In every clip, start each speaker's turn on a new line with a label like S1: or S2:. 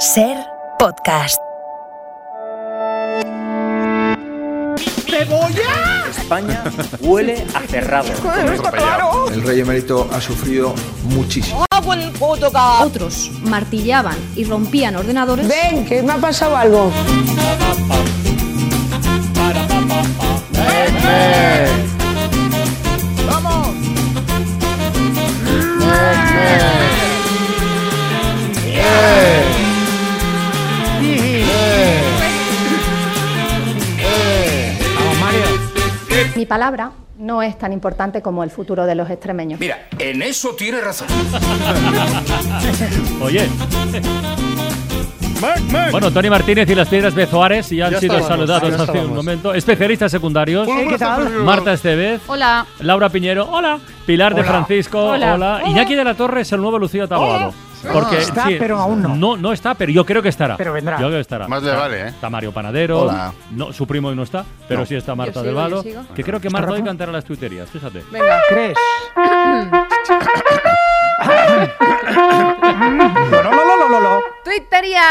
S1: Ser podcast.
S2: España huele a cerrado.
S3: El rey emérito ha sufrido muchísimo.
S4: Otros martillaban y rompían ordenadores.
S5: Ven, que me ha pasado algo.
S4: Mi palabra no es tan importante como el futuro de los extremeños.
S2: Mira, en eso tiene razón.
S6: Oye. Bueno, Tony Martínez y las piedras Bezoares ya han
S7: Ya
S6: sido
S7: estábamos,
S6: saludados
S7: ya
S6: hace un momento. Especialistas secundarios.
S7: ¿qué tal?
S6: Marta Estevez.
S4: Hola.
S6: Laura Piñero. Hola. Pilar de. Francisco.
S4: Hola.
S6: Hola. Iñaki de la Torre es el nuevo Lucía Taboado. Porque
S7: Está,
S6: sí,
S7: pero aún no.
S6: No, no está, pero yo creo que estará.
S7: Pero vendrá.
S6: Yo creo que estará.
S8: Más le
S6: Está-
S8: vale, ¿eh?
S6: Está Mario Panadero.
S8: Hola.
S6: No, su primo hoy no está, pero
S8: No.
S6: sí está Marta
S4: Yo
S6: del
S4: sigo,
S6: Valo.
S4: yo sigo.
S6: Que creo que
S7: ¿Está
S6: Marta hoy cantará las tuiterías, fíjate.
S7: No, no.
S4: ¡Twittería!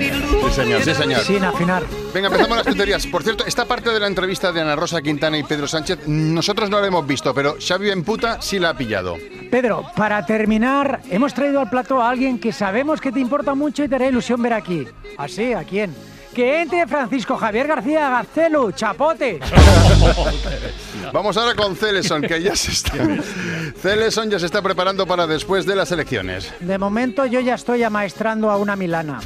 S8: Sí, señor, sí, señor.
S7: Sin afinar.
S8: Venga, empezamos las tuterías. Por cierto, esta parte de la entrevista de Ana Rosa Quintana y Pedro Sánchez, nosotros no la hemos visto, pero Xavi Emputa sí la ha pillado.
S7: Pedro, para terminar, hemos traído al plató a alguien que sabemos que te importa mucho y te hará ilusión ver aquí. ¿Así? ¿A quién? Que entre Francisco Javier García Gacelu, chapote.
S8: Vamos ahora con Celeson, que ya se está. Celeson ya se está preparando para después de las elecciones.
S7: De momento yo ya estoy amaestrando a una milana.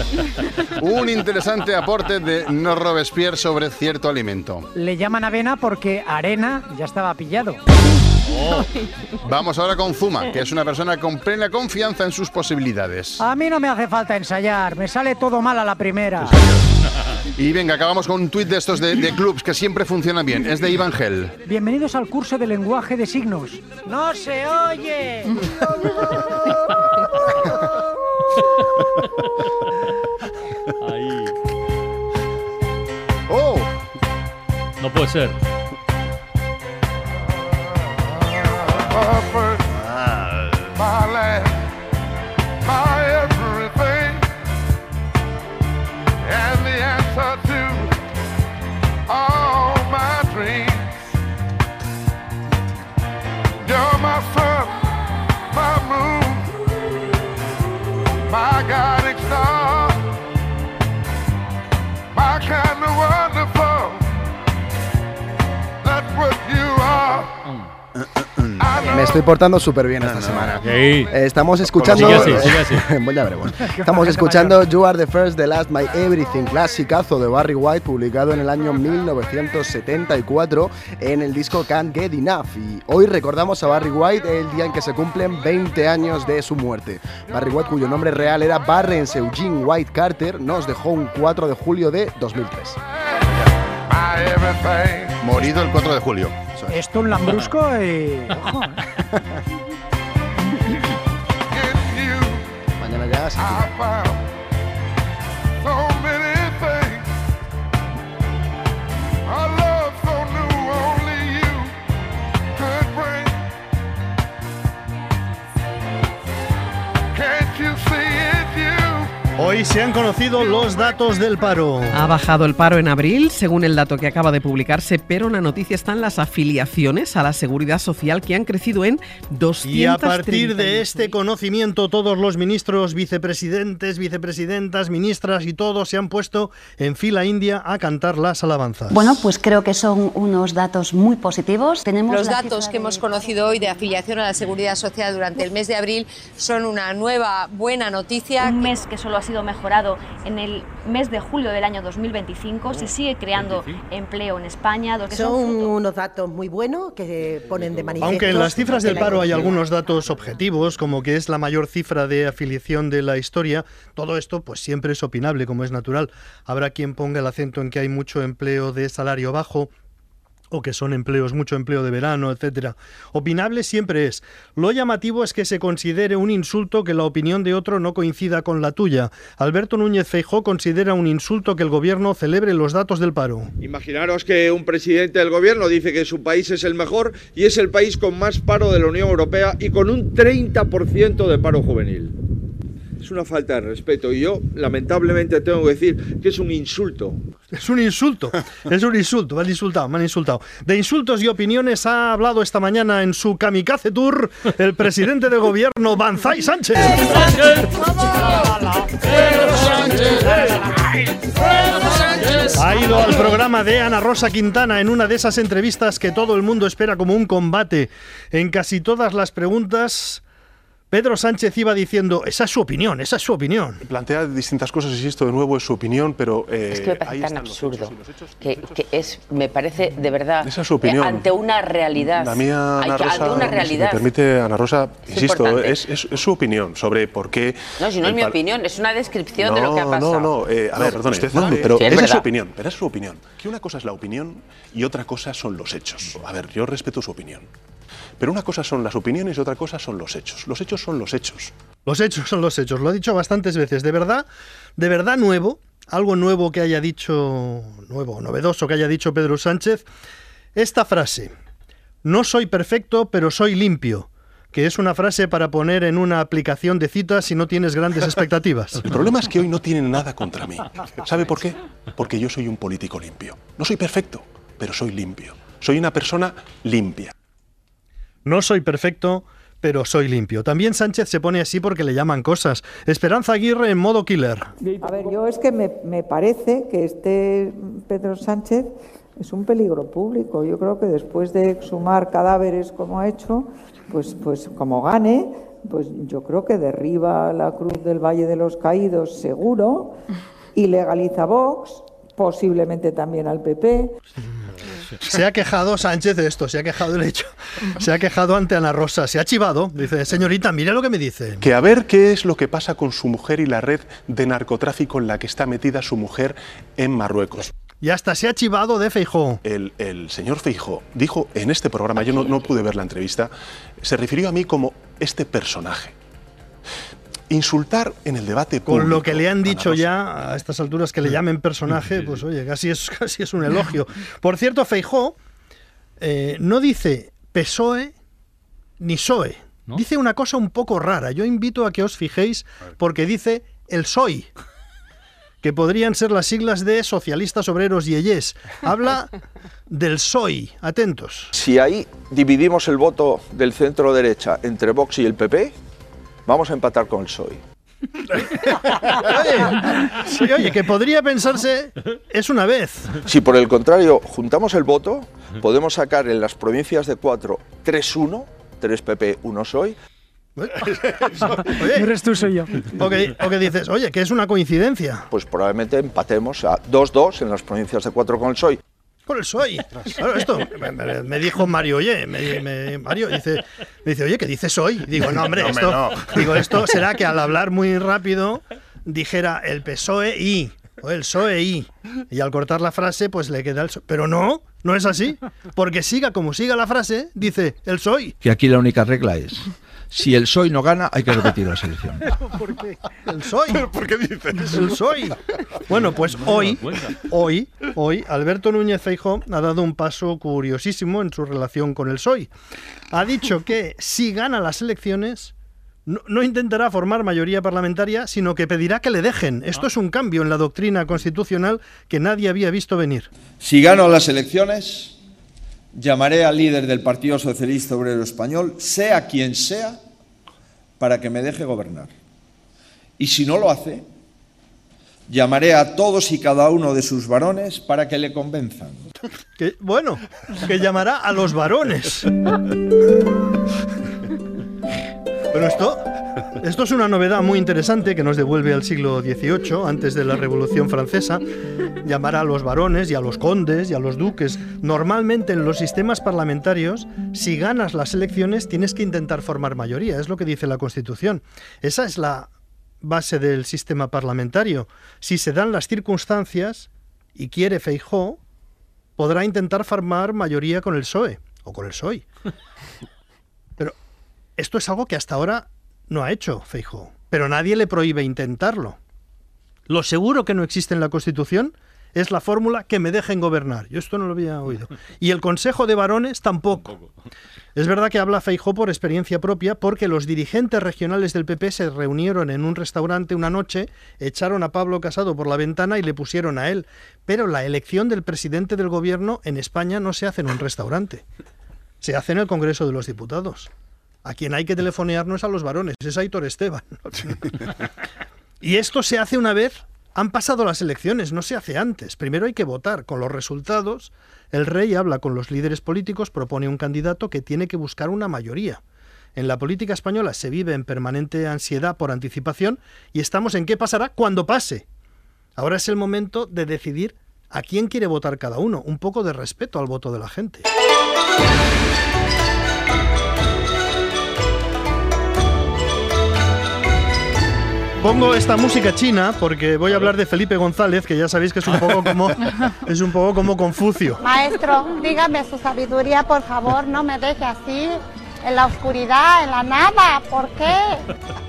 S8: Un interesante aporte de No Robespierre sobre cierto alimento.
S7: Le llaman avena porque arena ya estaba pillado.
S8: Vamos ahora con Zuma, que es una persona con plena confianza en sus posibilidades.
S7: A mí no me hace falta ensayar, me sale todo mal a la primera.
S8: Y venga, acabamos con un tuit de estos de, de clubs que siempre funcionan bien. Es de Iván Gel.
S7: Bienvenidos al curso de lenguaje de signos. ¡No se oye!
S6: Ahí.
S8: ¡Oh!
S6: No puede ser. Ah.
S9: my life, my everything, and the answer to all my dreams. You're my sun, my moon, my guiding star, my kind of wonderful.
S10: Estoy portando súper bien esta semana.
S6: Sí.
S10: Eh, Estamos escuchando.
S6: Sigue así, sigue así.
S10: Ya veremos. Estamos escuchando You Are the First, The Last, My Everything, clasicazo de Barry White, publicado en el año 1974 en el disco Can't Get Enough. Y hoy recordamos a Barry White el día en que se cumplen 20 años de su muerte. Barry White, cuyo nombre real era Barrence Eugene White Carter, nos dejó un 4 de julio de 2003.
S9: my everything.
S8: Morido el 4 de julio.
S7: Esto un lambrusco y... Ojo.
S9: You,
S10: Mañana ya
S11: Hoy se han conocido los datos del paro.
S12: Ha bajado el paro en abril, según el dato que acaba de publicarse, pero una noticia están las afiliaciones a la seguridad social que han crecido en 200.
S11: Y a partir de este conocimiento, todos los ministros, vicepresidentes, vicepresidentas, ministras y todos se han puesto en fila india a cantar las alabanzas.
S13: Bueno, pues creo que son unos datos muy positivos. Tenemos
S5: Los
S13: la
S5: datos que
S13: de-
S5: hemos conocido hoy de afiliación a la Seguridad Social durante el mes de abril son una nueva buena noticia.
S4: Un mes que solo ha sido mejorado en el mes de julio del año 2025. Se sigue creando empleo en España. son
S5: Son unos datos muy buenos que ponen de manifiesto.
S11: Aunque en las cifras del paro hay algunos datos objetivos, como que es la mayor cifra de afiliación de la historia, todo esto pues siempre es opinable, como es natural. Habrá quien ponga el acento en que hay mucho empleo de salario bajo, o que son empleos, mucho empleo de verano, etcétera. Opinable siempre es. Lo llamativo es que se considere un insulto que la opinión de otro no coincida con la tuya. Alberto Núñez Feijó considera un insulto que el gobierno celebre los datos del paro.
S14: Imaginaros que un presidente del gobierno dice que su país es el mejor y es el país con más paro de la Unión Europea y con un 30% de paro juvenil. Es una falta de respeto y yo lamentablemente tengo que decir que es un insulto.
S11: Es un insulto, es un insulto, me han insultado, me han insultado. De insultos y opiniones ha hablado esta mañana en su Kamikaze Tour el presidente de gobierno Banzai Sánchez. Ha ido al programa de Ana Rosa Quintana en una de esas entrevistas que todo el mundo espera como un combate. En casi todas las preguntas Pedro Sánchez iba diciendo, esa es su opinión, esa es su opinión.
S1: Plantea distintas cosas, y esto de nuevo es su opinión, pero... eh,
S15: Es que me parece
S1: ahí
S15: tan
S1: están los
S15: absurdo.
S1: hechos, y los hechos-
S15: que, que es, me parece de verdad.
S1: Esa es su opinión.
S15: eh, ante una realidad.
S1: La mía, Ana Rosa,
S15: ante una
S1: si me
S15: realidad.
S1: permite, Ana Rosa,
S15: Es
S1: insisto, es, es- es su opinión sobre por qué...
S15: no, si no es mi opinión, es una descripción de lo que ha pasado.
S1: No, no, eh, a
S15: No,
S1: ver, perdone,
S15: usted
S1: no, pero
S15: Sí, es
S1: esa es su opinión, pero es su opinión. Que una cosa es la opinión y otra cosa son los hechos. A ver, yo respeto su opinión. Pero una cosa son las opiniones y otra cosa son los hechos. Los hechos son los hechos.
S11: Los hechos son los hechos, lo ha dicho bastantes veces. De verdad, de verdad nuevo, algo nuevo que haya dicho, nuevo, novedoso que haya dicho Pedro Sánchez, esta frase, no soy perfecto, pero soy limpio, que es una frase para poner en una aplicación de citas si no tienes grandes expectativas.
S1: El problema es que hoy no tienen nada contra mí. ¿Sabe por qué? Porque yo soy un político limpio. No soy perfecto, pero soy limpio. Soy una persona limpia.
S11: No soy perfecto, pero soy limpio. También Sánchez se pone así porque le llaman cosas. Esperanza Aguirre en modo killer.
S16: A ver, yo es que me, me parece que este Pedro Sánchez es un peligro público. Yo creo que después de exhumar cadáveres como ha hecho, pues, pues como gane, pues yo creo que derriba la cruz del Valle de los Caídos seguro y legaliza Vox, posiblemente también al PP.
S11: Se ha quejado Sánchez de esto, se ha quejado del hecho. Se ha quejado ante Ana Rosa, se ha chivado. Dice, señorita, mire lo que me dice.
S1: Que a ver qué es lo que pasa con su mujer y la red de narcotráfico en la que está metida su mujer en Marruecos.
S11: Y hasta se ha chivado de Feijó.
S1: El, el señor Feijó dijo en este programa, yo no, no pude ver la entrevista, se refirió a mí como este personaje. Insultar en el debate público.
S11: Con lo que le han dicho ya a estas alturas que le llamen personaje, pues oye, casi es, casi es un elogio. Por cierto, Feijó eh, no dice PSOE ni PSOE. Dice una cosa un poco rara. Yo invito a que os fijéis porque dice el SOI, que podrían ser las siglas de Socialistas Obreros y Eyes. Habla del SOI. Atentos.
S17: Si ahí dividimos el voto del centro derecha entre Vox y el PP, vamos a empatar con el PSOE.
S11: Oye, sí, oye, que podría pensarse es una vez.
S17: Si por el contrario juntamos el voto, podemos sacar en las provincias de 4 3-1, 3 PP, 1 PSOE.
S11: Oye,
S7: eres tú, soy yo.
S11: O que, o que dices, oye, que es una coincidencia.
S17: Pues probablemente empatemos a 2-2 en las provincias de 4 con el PSOE.
S11: Con el PSOE. Claro, esto me, me- me dijo Mario, oye, me, me- Mario dice, me dice, oye, ¿qué dices hoy? Digo, no, hombre,
S8: No,
S11: esto,
S8: no.
S11: digo, esto será que al hablar muy rápido dijera el PSOE y, o el PSOE y, y al cortar la frase, pues le queda el PSOE. Pero no, no es así, porque siga como siga la frase, dice el PSOE.
S3: Que aquí la única regla es, si el PSOE no gana, hay que repetir la selección.
S11: ¿Por qué? El PSOE.
S8: ¿Por qué dices?
S11: El PSOE. Bueno, pues hoy, hoy, hoy, Alberto Núñez Feijóo ha dado un paso curiosísimo en su relación con el PSOE. Ha dicho que si gana las elecciones, no, no intentará formar mayoría parlamentaria, sino que pedirá que le dejen. Esto es un cambio en la doctrina constitucional que nadie había visto venir.
S18: Si gano las elecciones, llamaré al líder del Partido Socialista Obrero Español, sea quien sea, para que me deje gobernar. Y si no lo hace, llamaré a todos y cada uno de sus varones para que le convenzan.
S11: Que, bueno, que llamará a los varones. Pero esto, esto es una novedad muy interesante que nos devuelve al siglo XVIII, antes de la Revolución Francesa. Llamará a los varones y a los condes y a los duques. Normalmente en los sistemas parlamentarios, si ganas las elecciones, tienes que intentar formar mayoría. Es lo que dice la Constitución. Esa es la base del sistema parlamentario. Si se dan las circunstancias y quiere Feijó, podrá intentar formar mayoría con el PSOE o con el PSOE. Pero esto es algo que hasta ahora no ha hecho Feijó, pero nadie le prohíbe intentarlo. Lo seguro que no existe en la Constitución es la fórmula que me dejen gobernar. Yo esto no lo había oído. Y el Consejo de Varones tampoco. Es verdad que habla Feijó por experiencia propia porque los dirigentes regionales del PP se reunieron en un restaurante una noche, echaron a Pablo Casado por la ventana y le pusieron a él. Pero la elección del presidente del gobierno en España no se hace en un restaurante. Se hace en el Congreso de los Diputados. A quien hay que telefonear no es a los varones, es a Aitor Esteban. y esto se hace una vez han pasado las elecciones, no se hace antes. Primero hay que votar. Con los resultados, el rey habla con los líderes políticos, propone un candidato que tiene que buscar una mayoría. En la política española se vive en permanente ansiedad por anticipación y estamos en qué pasará cuando pase. Ahora es el momento de decidir a quién quiere votar cada uno, un poco de respeto al voto de la gente. Pongo esta música china porque voy a hablar de Felipe González, que ya sabéis que es un poco como es un poco como Confucio.
S19: Maestro, dígame su sabiduría, por favor, no me deje así en la oscuridad, en la nada. ¿Por qué?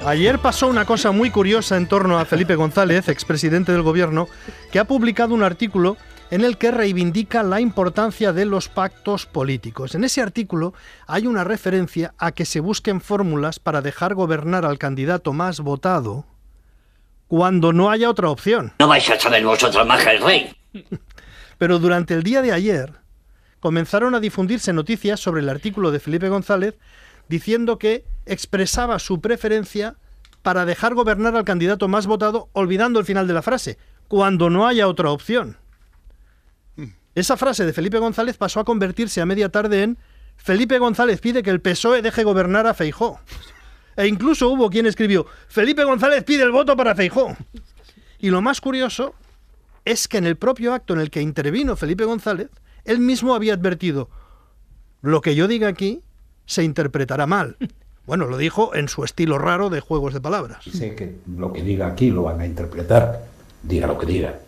S11: Ayer pasó una cosa muy curiosa en torno a Felipe González, expresidente del gobierno, que ha publicado un artículo en el que reivindica la importancia de los pactos políticos. En ese artículo hay una referencia a que se busquen fórmulas para dejar gobernar al candidato más votado cuando no haya otra opción.
S2: No vais a saber vosotros más que el rey.
S11: Pero durante el día de ayer comenzaron a difundirse noticias sobre el artículo de Felipe González diciendo que expresaba su preferencia para dejar gobernar al candidato más votado, olvidando el final de la frase, cuando no haya otra opción. Esa frase de Felipe González pasó a convertirse a media tarde en Felipe González pide que el PSOE deje gobernar a Feijó. E incluso hubo quien escribió, Felipe González pide el voto para Feijó. Y lo más curioso es que en el propio acto en el que intervino Felipe González, él mismo había advertido, lo que yo diga aquí se interpretará mal. Bueno, lo dijo en su estilo raro de juegos de palabras.
S20: Sé que lo que diga aquí lo van a interpretar, diga lo que diga.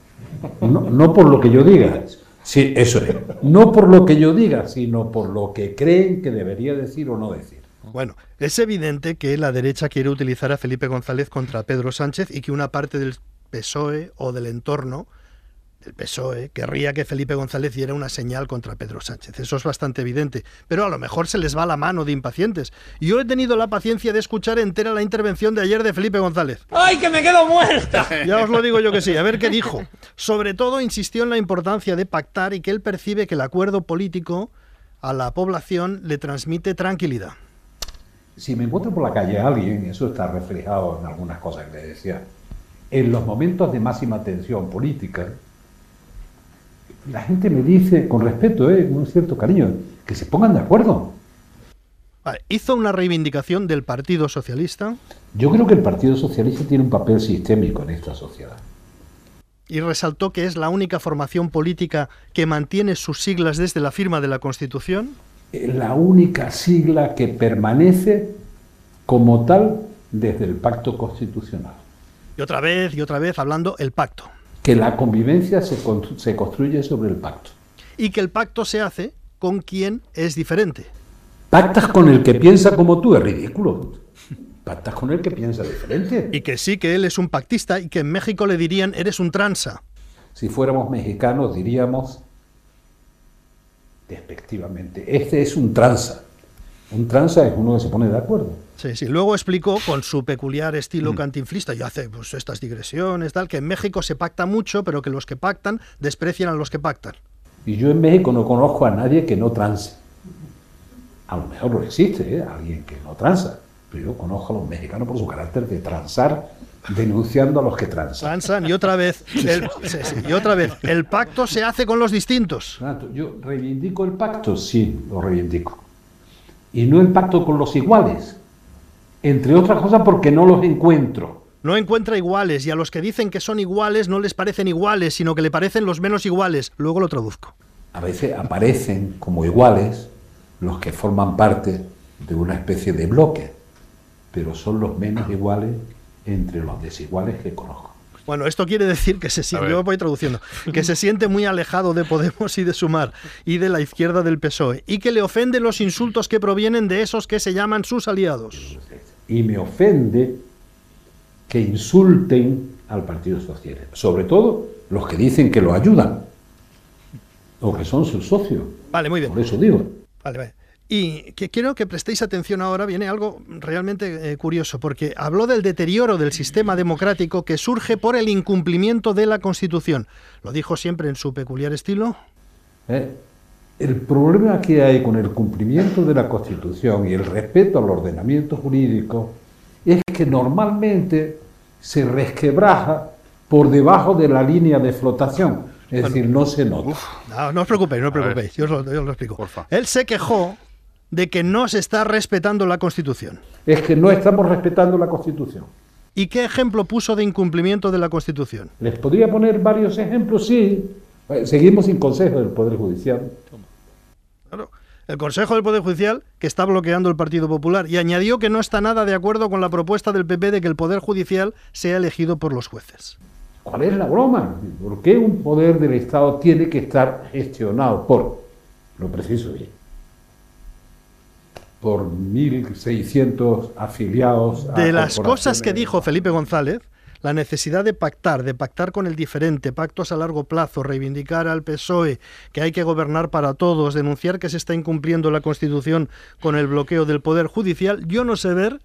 S20: No, no por lo que yo diga, sí, eso es. No por lo que yo diga, sino por lo que creen que debería decir o no decir.
S11: Bueno, es evidente que la derecha quiere utilizar a Felipe González contra Pedro Sánchez y que una parte del PSOE o del entorno del PSOE querría que Felipe González diera una señal contra Pedro Sánchez. Eso es bastante evidente. Pero a lo mejor se les va la mano de impacientes. Yo he tenido la paciencia de escuchar entera la intervención de ayer de Felipe González.
S2: ¡Ay, que me quedo muerta!
S11: Ya os lo digo yo que sí. A ver qué dijo. Sobre todo insistió en la importancia de pactar y que él percibe que el acuerdo político a la población le transmite tranquilidad
S20: si me encuentro por la calle a alguien, eso está reflejado en algunas cosas que le decía, en los momentos de máxima tensión política, la gente me dice, con respeto, eh, con un cierto cariño, que se pongan de acuerdo.
S11: Vale, ¿Hizo una reivindicación del Partido Socialista?
S20: Yo creo que el Partido Socialista tiene un papel sistémico en esta sociedad.
S11: Y resaltó que es la única formación política que mantiene sus siglas desde la firma de la Constitución
S20: la única sigla que permanece como tal desde el pacto constitucional.
S11: Y otra vez y otra vez hablando el pacto.
S20: Que la convivencia se, se construye sobre el pacto.
S11: Y que el pacto se hace con quien es diferente.
S20: Pactas con el que piensa como tú, es ridículo. Pactas con el que piensa diferente.
S11: Y que sí, que él es un pactista y que en México le dirían, eres un tranza.
S20: Si fuéramos mexicanos diríamos, despectivamente. Este es un tranza. Un tranza es uno que se pone de acuerdo.
S11: Sí, sí. Luego explicó con su peculiar estilo cantinflista y hace pues, estas digresiones, tal, que en México se pacta mucho, pero que los que pactan desprecian a los que pactan.
S20: Y yo en México no conozco a nadie que no transe. A lo mejor no existe ¿eh? alguien que no transa, pero yo conozco a los mexicanos por su carácter de transar denunciando a los que transan.
S11: Transan y otra vez, el, sí, sí, y otra vez, el pacto se hace con los distintos.
S20: Yo reivindico el pacto, sí, lo reivindico. Y no el pacto con los iguales. Entre otras cosas porque no los encuentro.
S11: No encuentra iguales y a los que dicen que son iguales no les parecen iguales, sino que le parecen los menos iguales. Luego lo traduzco.
S20: A veces aparecen como iguales los que forman parte de una especie de bloque, pero son los menos iguales entre los desiguales que conozco.
S11: Bueno, esto quiere decir que se siente, yo voy traduciendo, que se siente muy alejado de Podemos y de Sumar y de la izquierda del PSOE y que le ofenden los insultos que provienen de esos que se llaman sus aliados.
S20: Y me ofende que insulten al Partido Socialista, sobre todo los que dicen que lo ayudan o que son sus socios.
S11: Vale, muy bien.
S20: Por eso digo.
S11: Vale, vale. Y que quiero que prestéis atención ahora, viene algo realmente eh, curioso, porque habló del deterioro del sistema democrático que surge por el incumplimiento de la Constitución. Lo dijo siempre en su peculiar estilo.
S20: ¿eh? El problema que hay con el cumplimiento de la Constitución y el respeto al ordenamiento jurídico es que normalmente se resquebraja por debajo de la línea de flotación. Es decir, no se nota.
S11: No, no os preocupéis, no os preocupéis, yo os lo, yo os lo explico. Él se quejó de que no se está respetando la Constitución.
S20: Es que no estamos respetando la Constitución.
S11: ¿Y qué ejemplo puso de incumplimiento de la Constitución?
S20: Les podría poner varios ejemplos, sí. Seguimos sin consejo del Poder Judicial.
S11: El Consejo del Poder Judicial, que está bloqueando el Partido Popular, y añadió que no está nada de acuerdo con la propuesta del PP de que el Poder Judicial sea elegido por los jueces.
S20: ¿Cuál es la broma? ¿Por qué un poder del Estado tiene que estar gestionado por, lo preciso bien, por 1.600 afiliados? a
S11: De las cosas que dijo Felipe González, la necesidad de pactar, de pactar con el diferente, pactos a largo plazo, reivindicar al PSOE, que hay que gobernar para todos, denunciar que se está incumpliendo la Constitución con el bloqueo del Poder Judicial, yo no sé ver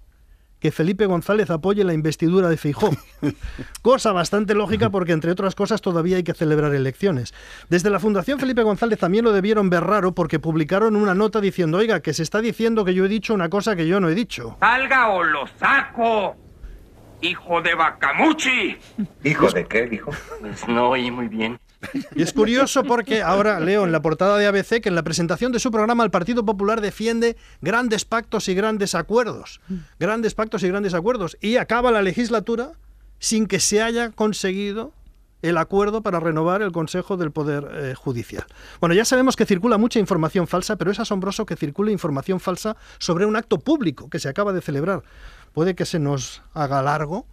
S11: que Felipe González apoye la investidura de Feijó. Cosa bastante lógica porque, entre otras cosas, todavía hay que celebrar elecciones. Desde la Fundación Felipe González también lo debieron ver raro porque publicaron una nota diciendo, oiga, que se está diciendo que yo he dicho una cosa que yo no he dicho.
S21: ¡Salga o lo saco! ¡Hijo de Bacamuchi! ¿Hijo de qué, dijo? Pues no oí muy bien.
S11: Y es curioso porque ahora leo en la portada de ABC que en la presentación de su programa el Partido Popular defiende grandes pactos y grandes acuerdos. Grandes pactos y grandes acuerdos. Y acaba la legislatura sin que se haya conseguido el acuerdo para renovar el Consejo del Poder eh, Judicial. Bueno, ya sabemos que circula mucha información falsa, pero es asombroso que circule información falsa sobre un acto público que se acaba de celebrar. Puede que se nos haga largo,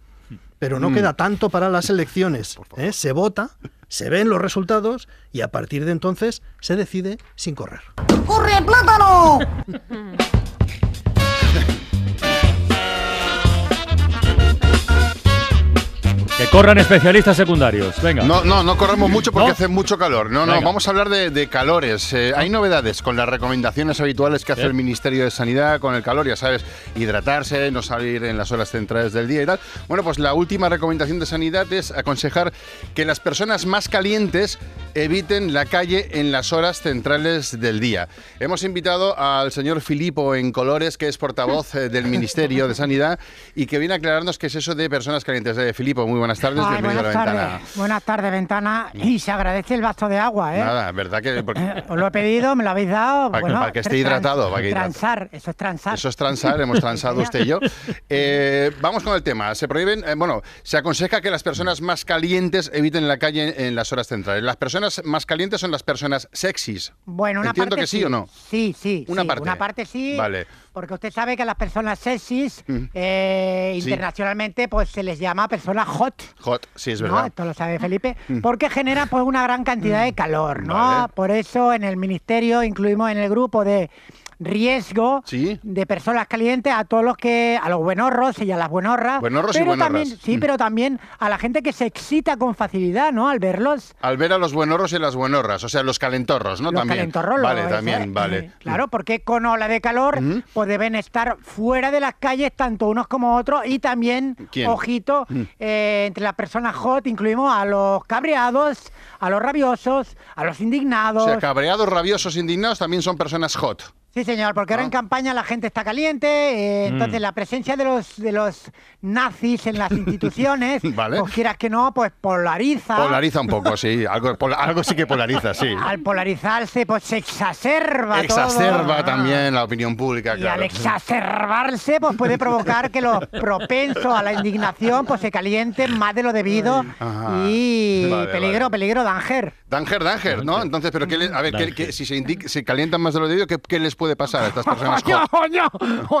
S11: pero no
S8: Mm.
S11: queda tanto para las elecciones. ¿eh? Se vota, se ven los resultados y a partir de entonces se decide sin correr.
S19: ¡Corre, plátano!
S6: corran especialistas secundarios. Venga.
S8: No, no, no corremos mucho porque
S6: ¿No?
S8: hace mucho calor. No, no, vamos a hablar de, de calores. Eh, hay novedades con las recomendaciones habituales que hace el Ministerio de Sanidad con el calor, ya sabes, hidratarse, no salir en las horas centrales del día y tal. Bueno, pues la última recomendación de Sanidad es aconsejar que las personas más calientes eviten la calle en las horas centrales del día. Hemos invitado al señor Filipo en Colores, que es portavoz eh, del Ministerio de Sanidad y que viene a aclararnos qué es eso de personas calientes. Eh, Filipo, muy buenas tardes,
S7: Ay,
S8: bienvenido
S7: buenas
S8: a la
S7: tardes,
S8: ventana.
S7: buenas tardes, ventana. Y se agradece el vaso de agua, ¿eh?
S8: Nada, verdad que porque-
S7: Os lo he pedido, me lo habéis dado.
S8: Para que-
S7: bueno,
S8: para que esté hidratado, para que
S7: transar, eso es transar.
S8: eso es transar, hemos transado usted y yo. Eh, vamos con el tema. Se prohíben, eh, bueno, se aconseja que las personas más calientes eviten la calle en las horas centrales. Las personas más calientes son las personas sexys.
S7: Bueno, una
S8: Entiendo
S7: parte
S8: que sí, o no.
S7: Sí, sí.
S8: Una
S7: sí,
S8: parte.
S7: Una parte sí.
S8: Vale.
S7: Porque usted sabe que a las personas sexys,
S8: Mm.
S7: eh,
S8: Sí.
S7: internacionalmente, pues se les llama personas hot.
S8: Hot, sí, es
S7: ¿no?
S8: verdad.
S7: Esto lo sabe Felipe.
S8: Mm.
S7: Porque genera pues una gran cantidad de calor, ¿no?
S8: Vale.
S7: Por eso en el ministerio incluimos en el grupo de riesgo
S8: Sí.
S7: de personas calientes a todos los que a los buenorros y a las buenorras
S8: Buenorros y
S7: pero
S8: buenorras.
S7: también sí
S8: Mm.
S7: pero también a la gente que se excita con facilidad no al verlos
S8: Al ver a los buenorros y las buenorras, o sea, los calentorros, ¿no?
S7: los
S8: también.
S7: calentorros,
S8: Vale,
S7: eso
S8: también,
S7: es.
S8: vale.
S7: Eh, Claro, porque con ola de calor pues deben estar fuera de las calles tanto unos como otros y también,
S8: ¿Quién?
S7: ojito,
S8: Mm.
S7: eh, entre las personas hot incluimos a los cabreados, a los rabiosos, a los indignados.
S8: O sea, cabreados, rabiosos, indignados también son personas hot.
S7: Sí, señor, porque
S8: Ah.
S7: ahora en campaña la gente está caliente, eh,
S8: Mm.
S7: entonces la presencia de los de los nazis en las instituciones,
S8: Vale.
S7: pues quieras que no, pues polariza.
S8: Polariza un poco, sí. Algo, algo sí que polariza, sí.
S7: Al polarizarse, pues se exacerba todo.
S8: Exacerba también la opinión pública,
S7: Y
S8: claro.
S7: al exacerbarse, pues puede provocar que los propensos a la indignación pues se calienten más de lo debido
S8: Ajá.
S7: y
S8: Vale,
S7: peligro,
S8: vale.
S7: peligro, danger.
S8: Danger, danger, ¿no? Entonces, pero ¿qué le- a ver, ¿qué-
S6: Danger.
S8: qué- si se, indica- se calientan más de lo debido, ¿qué, qué les puede pasar a estas personas
S7: ¡Coño,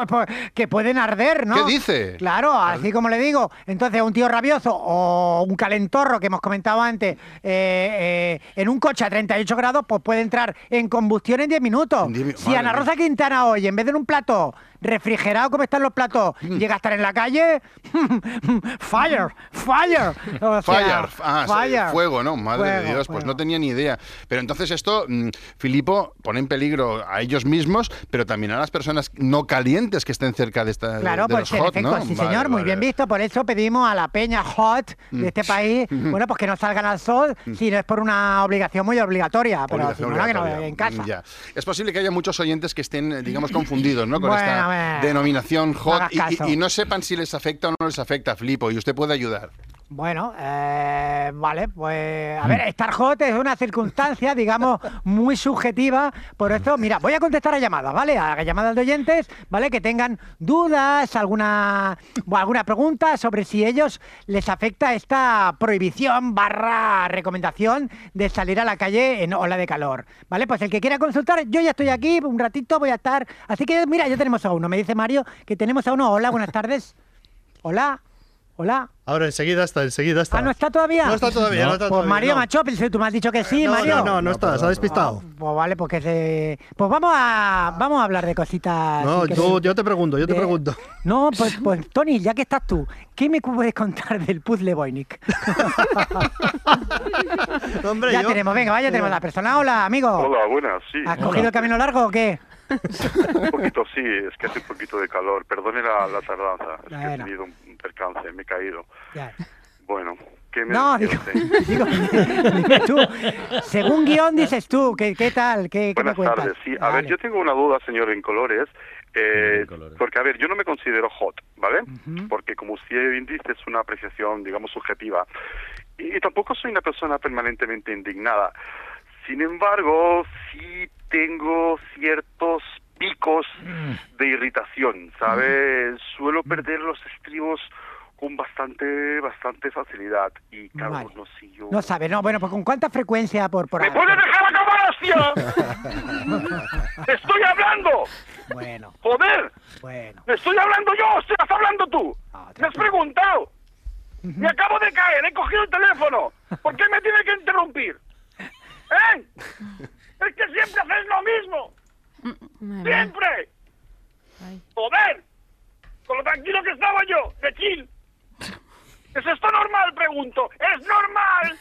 S7: pues, que pueden arder, ¿no?
S8: ¿Qué dice?
S7: Claro, así como le digo. Entonces, un tío rabioso o un calentorro que hemos comentado antes eh, eh, en un coche a 38 grados, pues puede entrar en combustión en 10 minutos.
S8: diez
S7: si Ana. Rosa Quintana hoy, en vez de en un plato refrigerado como están los platos,
S8: Mm.
S7: llega a estar en la calle, fire, fire. O sea,
S8: Fire, ah, sí,
S7: fire.
S8: fuego, ¿no? Madre de
S7: Fuego,
S8: Dios, pues no tenía ni idea. Pero entonces esto, mm, Filipo, pone en peligro a ellos mismos, pero también a las personas no calientes que estén cerca de esta de-
S7: Claro,
S8: de
S7: pues
S8: los
S7: en
S8: hot,
S7: efecto,
S8: ¿no?
S7: sí
S8: Vale,
S7: señor, muy bien visto. Por eso pedimos a la peña hot de este país, bueno, pues que no salgan al sol si no es por una obligación muy obligatoria, pero
S8: Obligación
S7: si no, que no
S8: obligatoria.
S7: en casa.
S8: Mm, ya. Es posible que haya muchos oyentes que estén, digamos, confundidos ¿no? con
S7: Bueno,
S8: esta. Denominación
S7: No
S8: hot y- y,
S7: caso.
S8: y no sepan si les afecta o no les afecta, Filipo, y usted puede ayudar.
S7: Bueno, eh, vale, pues a ver, estar hot es una circunstancia, digamos, muy subjetiva. Por eso, mira, voy a contestar a llamadas, ¿vale? A llamadas de oyentes, ¿vale? Que tengan dudas, alguna, o alguna pregunta sobre si ellos les afecta esta prohibición barra recomendación de salir a la calle en ola de calor, ¿vale? Pues el que quiera consultar, yo ya estoy aquí, un ratito voy a estar. Así que, mira, ya tenemos a uno. Me dice Mario que tenemos a uno. Hola, buenas tardes. Hola. Hola.
S11: Ahora enseguida está, enseguida está.
S7: Ah, ¿no está todavía?
S11: No está todavía, no, está
S7: Pues
S11: todavía.
S7: Mario
S11: no.
S7: Macho, tú me has dicho que sí,
S11: No,
S7: Mario.
S11: no, no, no está, se ha despistado.
S7: Pues vale, pues que se... Pues vamos a, vamos a hablar de cositas...
S11: No,
S7: si
S11: yo, yo te pregunto, yo te pregunto.
S7: No, pues, pues Tony, ya que estás tú, ¿qué me puedes contar del puzzle?
S11: Hombre,
S7: ya
S11: yo-
S7: tenemos, venga, vaya, tenemos la persona. Hola, amigo.
S22: Hola, buenas, sí.
S7: ¿Has cogido el camino largo o qué?
S22: Un poquito, sí, es que hace un poquito de calor. Perdone la, la tardanza, es que he tenido un un percance, me he caído.
S7: Ya.
S22: Bueno, ¿qué me
S7: No, digo, digo, dime tú. Según guion dices tú, ¿qué, qué tal? ¿Qué, qué me
S22: Buenas
S7: cuentas?
S22: tardes, sí. A ver,
S7: Vale.
S22: yo tengo una duda, señor en colores. eh, porque, a ver, yo no me considero hot, ¿vale? Porque, como usted bien dice, es una apreciación, digamos, subjetiva. Y, y tampoco soy una persona permanentemente indignada. Sin embargo, sí tengo ciertos picos de irritación, ¿sabes? Suelo perder los estribos con bastante bastante facilidad. Y, claro,
S7: Vale.
S22: no sé yo...
S7: No sabe, no, bueno, pues con cuánta frecuencia por, por
S22: ¿Me
S7: año?
S22: puede dejar acabar, hostia? ¡Estoy hablando!
S7: Bueno,
S22: ¡Joder!
S7: bueno.
S22: ¡Me estoy hablando yo! ¡Estás hablando tú! ¡Me has preguntado! ¡Me acabo de caer! ¡He cogido el teléfono! ¿Por qué me tiene que interrumpir? ¿Eh? ¡Es que siempre hacéis lo mismo! ¡Siempre! ¡Joder! Con lo tranquilo que estaba yo, de chill. ¿Es esto normal? Pregunto. ¡Es normal!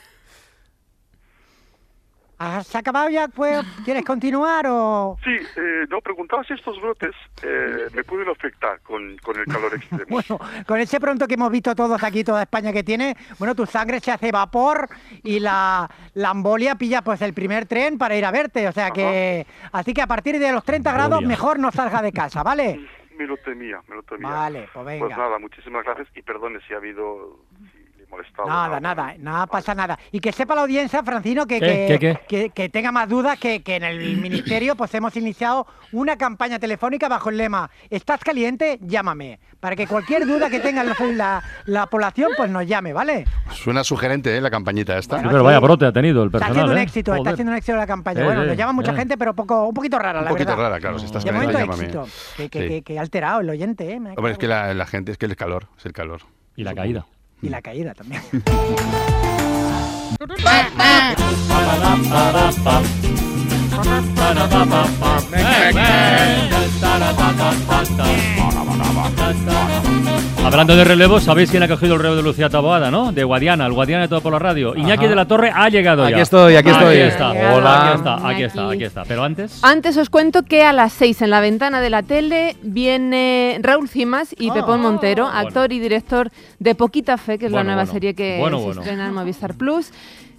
S7: ¿Has acabado ya? Pues, ¿Quieres continuar o...?
S22: Sí, eh, no, preguntaba si estos brotes eh, me pueden afectar con, con el calor extremo.
S7: Bueno, con ese pronto que hemos visto todos aquí, toda España que tiene, bueno, tu sangre se hace vapor y la, la embolia pilla pues el primer tren para ir a verte. O sea que, así que a partir de los 30 grados mejor no salga de casa, ¿vale?
S22: Me lo temía, me lo temía.
S7: Vale, pues venga.
S22: Pues nada, muchísimas gracias y perdone si ha habido, molestado.
S7: Nada, nada, nada pasa nada. Y que sepa la audiencia, Francino, que,
S22: ¿Qué?
S7: que,
S22: ¿Qué,
S7: que- que tenga más dudas que, que en el Ministerio pues hemos iniciado una campaña telefónica bajo el lema ¿Estás caliente? Llámame. Para que cualquier duda que tenga la, la- la población pues nos llame, ¿vale?
S8: Suena sugerente, ¿eh? La campañita esta.
S6: Sí, pero vaya brote ha tenido el
S7: Está
S6: personal.
S7: haciendo un
S6: ¿eh?
S7: éxito, está haciendo un éxito la campaña.
S6: Eh,
S7: bueno,
S6: eh,
S7: nos llama mucha
S6: eh.
S7: gente, pero poco, un poquito rara,
S8: Un
S7: la
S8: poquito
S7: verdad.
S8: rara, claro, si estás
S7: De
S8: caliente,
S7: momento
S8: llámame.
S7: éxito. Que, que,
S8: Sí.
S7: que- que ha alterado el oyente, ¿eh? Me
S8: Hombre, es que la, la gente, es que el calor, es el calor.
S6: Y la caída.
S7: Y la caída también.
S6: Hablando de relevos, ¿sabéis quién ha cogido el relevo de Lucía Taboada, no? De Guadiana, el Guadiana de todo por la radio. Iñaki
S23: Ajá.
S6: de la Torre ha llegado ya.
S23: Aquí estoy, aquí estoy.
S6: está.
S23: Hola.
S6: Aquí está, aquí está, aquí está. Pero antes...
S24: Antes os cuento que a las 6 en la ventana de la tele viene Raúl Cimas y Pepón Montero, actor y director de Poquita Fe, que es la nueva
S6: bueno.
S24: serie que
S6: Bueno,
S24: se
S6: bueno.
S24: estrena en Movistar Plus.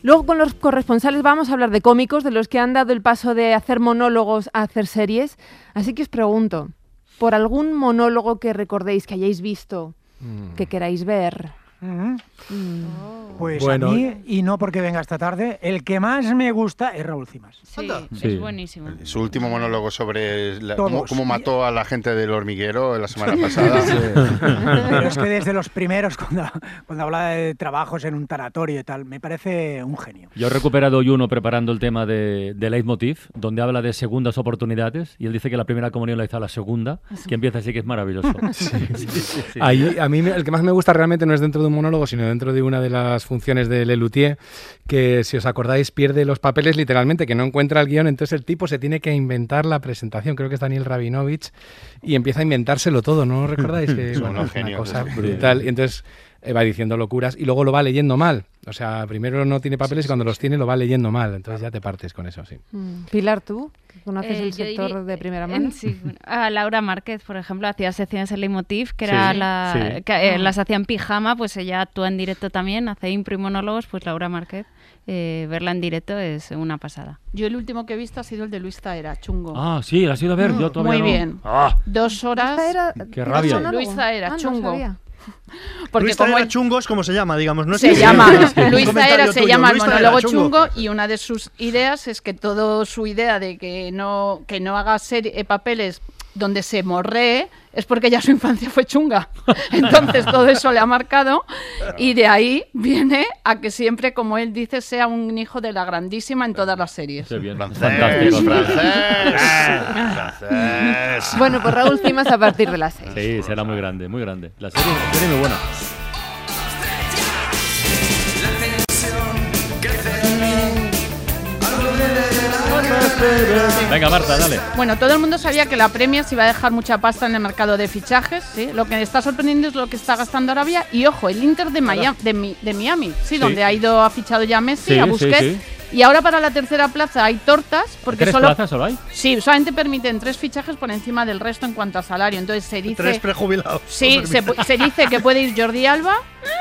S24: Luego con los corresponsales vamos a hablar de cómicos, de los que han dado el paso de hacer monólogos a hacer series. Así que os pregunto, ¿por algún monólogo que recordéis que hayáis visto, que queráis ver?
S7: Ujú.
S24: Mm.
S7: Pues
S23: Bueno.
S7: a mí, y no porque venga esta tarde, el que más me gusta es Raúl Cimas.
S25: Sí,
S8: Sí.
S25: es buenísimo.
S8: Su último monólogo sobre la- cómo, cómo mató a la gente del hormiguero la semana pasada.
S7: Pero es que desde los primeros, cuando, cuando hablaba de trabajos en un tanatorio y tal, me parece un genio.
S6: Yo he recuperado hoy uno preparando el tema de, de Leitmotiv, donde habla de segundas oportunidades, y él dice que la primera comunión la hizo a la segunda, que empieza así que es maravilloso. Sí, sí, sí, sí.
S23: Ahí, a mí el que más me gusta realmente no es dentro de un monólogo, sino dentro de una de las funciones de Lelutier, que si os acordáis pierde los papeles literalmente, que no encuentra el guion, entonces el tipo se tiene que inventar la presentación, creo que es Daniel Rabinovich, y empieza a inventárselo todo, ¿no recordáis? Que bueno, es una cosa brutal. Y entonces va diciendo locuras y luego lo va leyendo mal. O sea, primero no tiene papeles y cuando los tiene lo va leyendo mal. Entonces ya te partes con eso, sí.
S24: Mm. Pilar, ¿tú? que ¿Conoces
S26: Eh,
S24: el sector
S26: diría-
S24: de primera
S26: en-
S24: mano?
S26: sí, a Laura Márquez, por ejemplo, hacía secciones en Leitmotiv, que era
S24: Sí.
S26: la,
S24: Sí.
S26: que, eh,
S24: Ah.
S26: las hacía en pijama, pues ella actúa en directo también, hace impro y monólogos, pues Laura Márquez, eh, verla en directo es una pasada.
S27: Yo el último que he visto ha sido el de Luis Zaera, chungo.
S6: Ah, sí, la has ido a ver, yo todavía
S27: Muy
S6: no.
S27: bien.
S6: Ah.
S27: Dos horas.
S6: Qué rabia.
S27: Luis Zaera,
S24: Ah,
S27: chungo. Porque
S11: Luis
S27: como él-
S11: chungo es como se llama, digamos. No
S27: se llama Luis Zaera se
S11: tuyo,
S27: llama el monólogo
S11: chungo.
S27: chungo y una de sus ideas es que todo su idea de que no que no haga serie, eh, papeles donde se morree es porque ya su infancia fue chunga. Entonces todo eso le ha marcado y de ahí viene a que siempre, como él dice, sea un hijo de la grandísima en todas las series.
S6: Qué bien.
S8: Francés,
S6: Fantástico.
S8: francés.
S24: Bueno, pues Raúl Cimas a partir de las 6.
S6: Sí, será muy grande, muy grande. La serie, la serie muy buena. Venga, Marta, dale.
S27: Bueno, todo el mundo sabía que la Premier se iba a dejar mucha pasta en el mercado de fichajes. ¿sí? Lo que está sorprendiendo es lo que está gastando Arabia. Y ojo, el Inter de Miami, de, de Miami sí,
S6: Sí.
S27: donde ha ido, ha fichado ya Messi,
S6: Sí,
S27: a Busquets. Y ahora para la tercera plaza hay tortas porque
S6: ¿Tres
S27: solo
S6: plazas solo hay?
S27: Sí, solamente permiten tres fichajes por encima del resto en cuanto a salario. Entonces se dice
S11: Tres prejubilados.
S27: Sí, se, se dice que puede ir Jordi Alba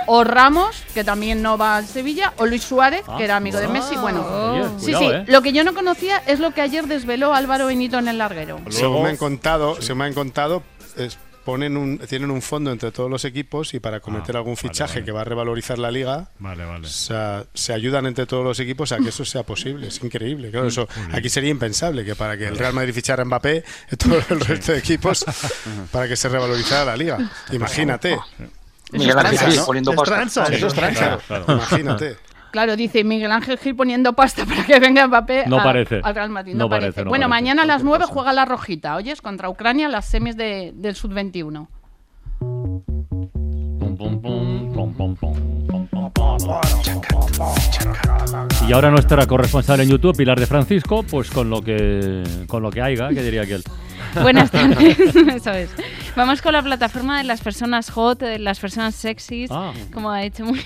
S27: o Ramos, que también no va al Sevilla, o Luis Suárez,
S8: Ah,
S27: que era amigo de Messi. Bueno, sí,
S8: cuidado,
S27: sí.
S8: eh.
S27: Lo que yo no conocía es lo que ayer desveló Álvaro Benito en el larguero.
S28: Según me han contado, según me han contado, es- ponen un, tienen un fondo entre todos los equipos y para cometer algún fichaje que va a revalorizar la liga,
S25: Vale, vale.
S28: o sea, se ayudan entre todos los equipos a que eso sea posible. Es increíble. Claro, eso aquí sería impensable que para que el Real Madrid fichara a Mbappé, todo el resto de equipos, para que se revalorizara la liga. Imagínate. Eso es tranza, eso es tranza.
S2: claro, claro.
S28: Imagínate.
S27: Claro, dice Miguel Ángel Gil poniendo pasta para que venga Mbappé
S6: No
S27: a-
S6: parece.
S27: al Real Madrid.
S6: No
S27: No,
S6: parece,
S27: parece.
S6: no
S27: bueno,
S6: parece.
S27: mañana a las 9 juega la Rojita, oyes, contra Ucrania las semis de- del Sub-21.
S6: Y ahora nuestra corresponsal en YouTube, Pilar de Francisco, pues con lo que con lo que haiga, que diría aquel.
S26: Buenas tardes, eso es. Vamos con la plataforma de las personas hot, de las personas sexys,
S6: Ah.
S26: como ha dicho muy...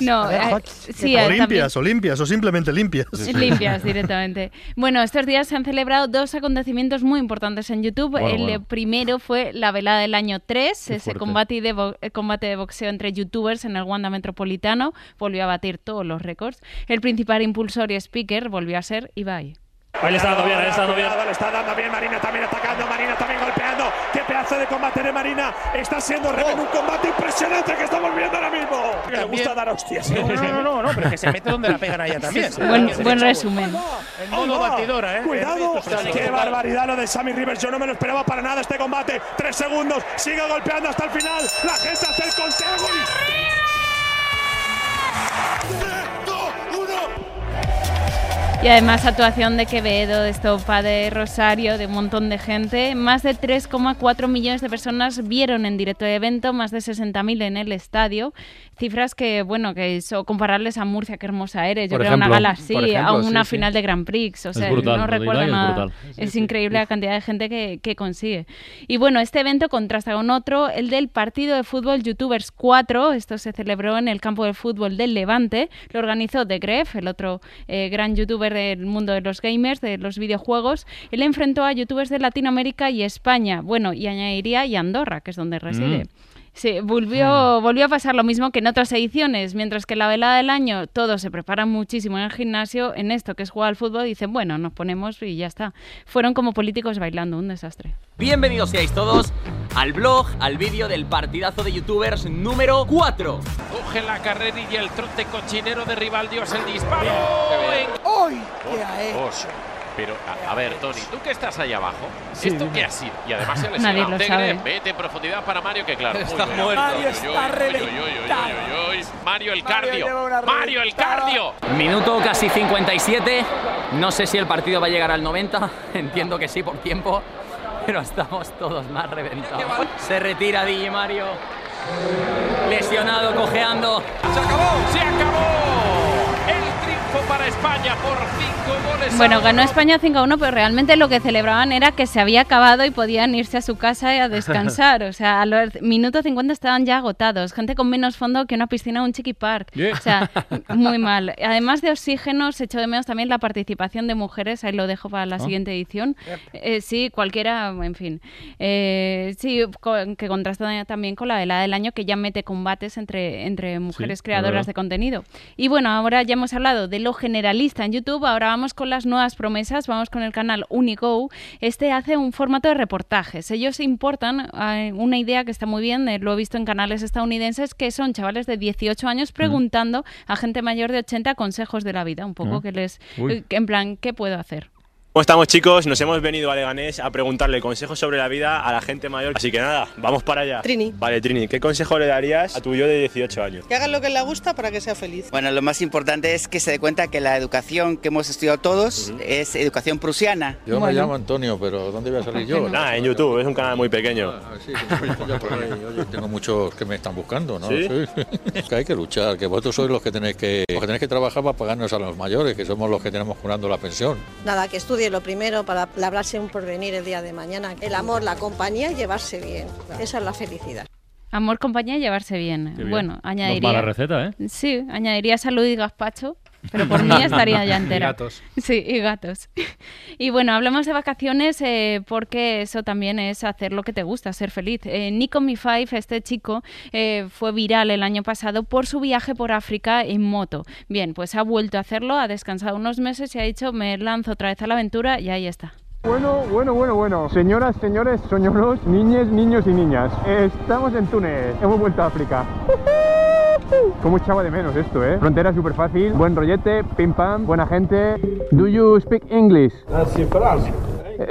S26: No,
S11: ver,
S26: eh,
S11: hot.
S26: sí,
S11: o
S26: eh,
S11: limpias, o limpias, o simplemente limpias.
S26: Limpias directamente. Bueno, estos días se han celebrado dos acontecimientos muy importantes en YouTube.
S11: Bueno,
S26: el
S11: bueno.
S26: eh, primero fue la velada del año 3,
S11: Qué
S26: ese
S11: fuerte.
S26: combate de, bo- combate de boxeo entre youtubers en el Wanda Metropolitano. Volvió a batir todos los récords. El principal impulsor y speaker volvió a ser Ibai.
S29: Ahí le está dando bien, ahí le está dando bien. Le está dando bien Marina, también atacando, Marina también golpeando. ¡Qué pedazo de combate de Marina! Está siendo un combate impresionante que estamos viendo ahora mismo. Le gusta dar hostias.
S2: No, no, no, no, no, pero que se mete donde la pegan a ella también.
S26: Buen, buen resumen.
S2: En modo batidora, ¿eh?
S29: Cuidado, qué barbaridad lo de Sammy Rivers. Yo no me lo esperaba para nada este combate. Tres segundos, sigue golpeando hasta el final. La gente hace el conteo.
S26: Y además actuación de Quevedo, de Estopa, de Rosario, de un montón de gente. Más de 3,4 millones de personas vieron en directo el evento, más de 60.000 en el estadio. Cifras que, bueno, que eso, compararles a Murcia, qué hermosa eres. Yo
S6: Por
S26: creo a una
S6: ejemplo,
S26: gala así,
S6: por
S26: a
S6: ejemplo,
S26: una
S6: sí, sí.
S26: final de Grand Prix. O
S6: Es
S26: sea,
S6: brutal,
S26: no recuerdo
S6: es
S26: nada.
S6: brutal.
S26: es increíble la cantidad de gente que, que consigue. Y bueno, este evento contrasta con otro, el del partido de fútbol YouTubers 4. Esto se celebró en el campo de fútbol del Levante. Lo organizó The Gref, el otro eh, gran youtuber del mundo de los gamers, de los videojuegos. Él enfrentó a youtubers de Latinoamérica y España. Bueno, y añadiría y Andorra, que es donde reside.
S6: Mm.
S26: Sí, volvió, volvió a pasar lo mismo que en otras ediciones, mientras que en la velada del año todos se preparan muchísimo en el gimnasio, en esto que es jugar al fútbol dicen, bueno, nos ponemos y ya está. Fueron como políticos bailando, un desastre.
S30: Bienvenidos seáis todos al blog, al vídeo del partidazo de youtubers número 4.
S21: Coge la carrera y el trote cochinero de Rivaldios el disparo.
S2: ¡Hoy! ¿Qué ha hecho?
S21: Pero, a, a ver, Tony, tú que estás ahí abajo,
S2: Sí,
S21: ¿esto
S2: dime.
S21: qué ha sido? Y además se ha
S26: Nadie
S21: lesionado
S26: lo
S21: Tegre,
S26: sabe.
S21: vete en profundidad para Mario, que claro.
S2: Está
S21: uy,
S2: muerto. Mario
S21: uy,
S2: está
S21: uy, uy, uy,
S2: reventado.
S21: uy, uy, uy. Mario el
S2: Mario
S21: cardio.
S2: una
S21: Mario el cardio.
S30: Minuto casi 57. No sé si el partido va a llegar al 90. Entiendo que sí por tiempo. Pero estamos todos más reventados. Se retira Di Mario. Lesionado, cojeando.
S21: ¡Se acabó! ¡Se acabó! Para
S31: España por 5 goles.
S26: Bueno, ganó España 5-1, pero realmente lo que celebraban era que se había acabado y podían irse a su casa y a descansar. O sea, a los minutos 50 estaban ya agotados. Gente con menos fondo que una piscina o un chiqui park.
S31: Yeah.
S26: O sea, muy mal. Además de oxígeno, se echó de menos también la participación de mujeres. Ahí lo dejo para la
S31: Ah.
S26: siguiente edición. Eh, sí, cualquiera, en fin. Eh, sí, que contrasta también con la velada del año que ya mete combates entre, entre mujeres
S31: es
S26: creadoras de contenido. Y bueno, ahora ya hemos hablado de lo generalista en YouTube, ahora vamos con las nuevas promesas, vamos con el canal Unigo. Este hace un formato de reportajes. Ellos importan una idea que está muy bien, eh, lo he visto en canales estadounidenses, que son chavales de 18 años preguntando a gente mayor de 80 consejos de la vida, un poco
S32: Ah.
S26: que les...
S32: Uy.
S26: eh, en plan, ¿qué puedo hacer?
S32: ¿Cómo estamos chicos? Nos hemos venido a Leganés a preguntarle consejos sobre la vida a la gente mayor. Así que nada, vamos para allá.
S33: Trini.
S32: Vale, Trini, ¿qué consejo le darías a tu yo de 18 años?
S33: Que haga lo que le gusta para que sea feliz.
S34: Bueno, lo más importante es que se dé cuenta que la educación que hemos estudiado todos es educación prusiana.
S32: Yo me llamo Antonio, pero ¿dónde voy a salir yo? Nada, en YouTube, es un canal muy pequeño.
S35: Tengo muchos que me están buscando, ¿no?
S32: ¿Sí?
S35: que hay que luchar, que vosotros sois los que tenéis que, los que tenéis que trabajar para pagarnos a los mayores, que somos los que tenemos curando la pensión.
S33: Nada, que estudie lo primero para labrarse un porvenir el día de mañana. El amor, la compañía y llevarse bien. Esa es la felicidad.
S26: Amor, compañía y llevarse bien. Bueno,
S6: No es
S26: añadiría...
S6: mala receta, ¿eh?
S26: Sí, añadiría salud y gazpacho, pero por mí estaría ya
S6: Y
S26: entera.
S6: gatos.
S26: Sí, y gatos. Y bueno, hablemos de vacaciones eh, porque eso también es hacer lo que te gusta, ser feliz. Eh, Nico Mi Five, este chico, eh, fue viral el año pasado por su viaje por África en moto. Bien, pues ha vuelto a hacerlo, ha descansado unos meses y ha dicho, me lanzo otra vez a la aventura y ahí está.
S25: Bueno, bueno, bueno, bueno. Señoras, señores, soñoros, niñes, niños y niñas. Estamos en Túnez. Hemos vuelto a África. ¿Cómo echaba de menos esto, eh? Frontera súper fácil, buen rollete, pim pam, buena gente. Do you speak English?
S36: Así, Francia.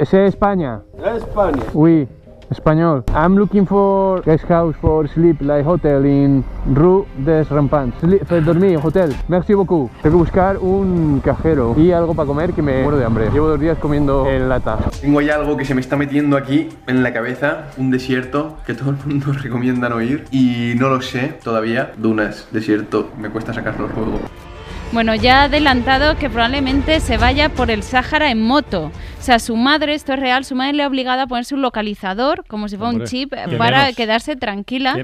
S25: ¿Sé España?
S36: España.
S25: Oui, español. I'm looking for guest house for sleep, like hotel in Rue des Rampants. Sleep, for dormir, hotel. Merci beaucoup. Tengo que buscar un cajero y algo para comer que me muero de hambre. Llevo dos días comiendo en lata.
S37: Tengo ya algo que se me está metiendo aquí en la cabeza, un desierto que todo el mundo recomienda no ir y no lo sé todavía. Dunas, desierto, me cuesta sacarlo al juego.
S26: Bueno, ya ha adelantado que probablemente se vaya por el Sáhara en moto. O sea, su madre, esto es real, su madre le ha obligado a ponerse un localizador, como si fuera un chip, para
S6: menos.
S26: quedarse tranquila